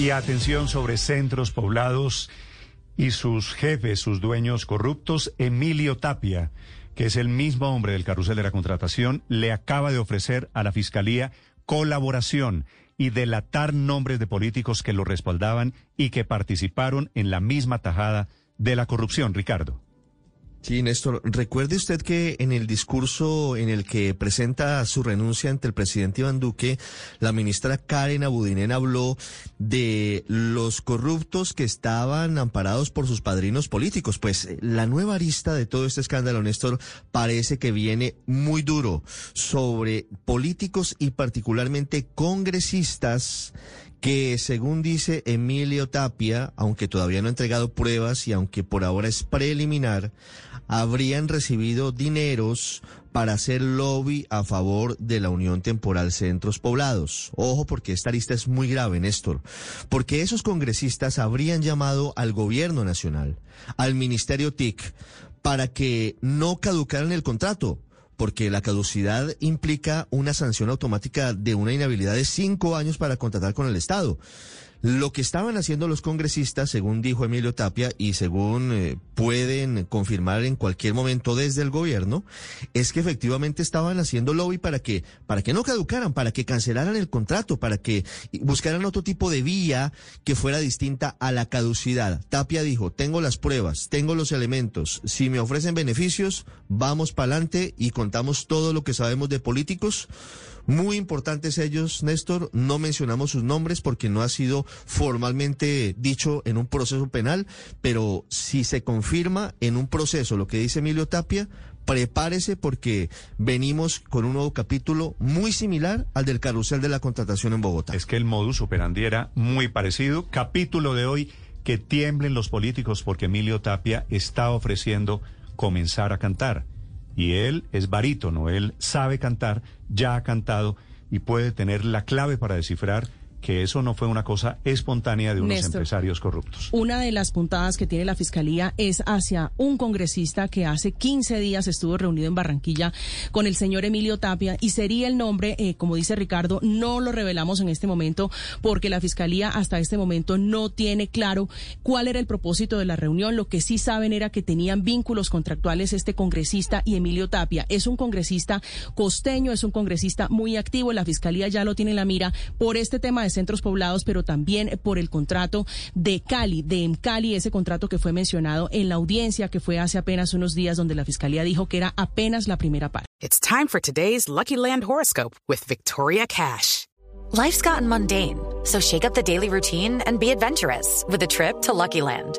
Y atención sobre centros poblados y sus jefes, sus dueños corruptos. Emilio Tapia, que es el mismo hombre del carrusel de la contratación, le acaba de ofrecer a la Fiscalía colaboración y delatar nombres de políticos que lo respaldaban y que participaron en la misma tajada de la corrupción, Ricardo. Sí, Néstor, recuerde usted que en el discurso en el que presenta su renuncia ante el presidente Iván Duque, la ministra Karen Abudinen habló de los corruptos que estaban amparados por sus padrinos políticos. Pues eh, la nueva arista de todo este escándalo, Néstor, parece que viene muy duro sobre políticos y particularmente congresistas que según dice Emilio Tapia, aunque todavía no ha entregado pruebas y aunque por ahora es preliminar, habrían recibido dineros para hacer lobby a favor de la Unión Temporal Centros Poblados. Ojo porque esta lista es muy grave, Néstor, porque esos congresistas habrían llamado al gobierno nacional, al Ministerio TIC, para que no caducaran el contrato porque la caducidad implica una sanción automática de una inhabilidad de cinco años para contratar con el Estado. Lo que estaban haciendo los congresistas, según dijo Emilio Tapia y según eh, pueden confirmar en cualquier momento desde el gobierno, es que efectivamente estaban haciendo lobby para que para que no caducaran, para que cancelaran el contrato, para que buscaran otro tipo de vía que fuera distinta a la caducidad. Tapia dijo, "Tengo las pruebas, tengo los elementos, si me ofrecen beneficios, vamos para adelante y contamos todo lo que sabemos de políticos." Muy importantes ellos, Néstor. No mencionamos sus nombres porque no ha sido formalmente dicho en un proceso penal, pero si se confirma en un proceso lo que dice Emilio Tapia, prepárese porque venimos con un nuevo capítulo muy similar al del carrusel de la contratación en Bogotá. Es que el modus operandi era muy parecido. Capítulo de hoy, que tiemblen los políticos porque Emilio Tapia está ofreciendo comenzar a cantar. Y él es barítono, él sabe cantar, ya ha cantado y puede tener la clave para descifrar que eso no fue una cosa espontánea de unos Néstor, empresarios corruptos. Una de las puntadas que tiene la Fiscalía es hacia un congresista que hace 15 días estuvo reunido en Barranquilla con el señor Emilio Tapia y sería el nombre, eh, como dice Ricardo, no lo revelamos en este momento porque la Fiscalía hasta este momento no tiene claro cuál era el propósito de la reunión. Lo que sí saben era que tenían vínculos contractuales este congresista y Emilio Tapia. Es un congresista costeño, es un congresista muy activo. La Fiscalía ya lo tiene en la mira por este tema de centros poblados, pero también por el contrato de Cali, de Cali, ese contrato que fue mencionado en la audiencia que fue hace apenas unos días donde la Fiscalía dijo que era apenas la primera parte. It's time for today's Lucky Land horoscope with Victoria Cash. Life's gotten mundane, so shake up the daily routine and be adventurous with a trip to Lucky Land.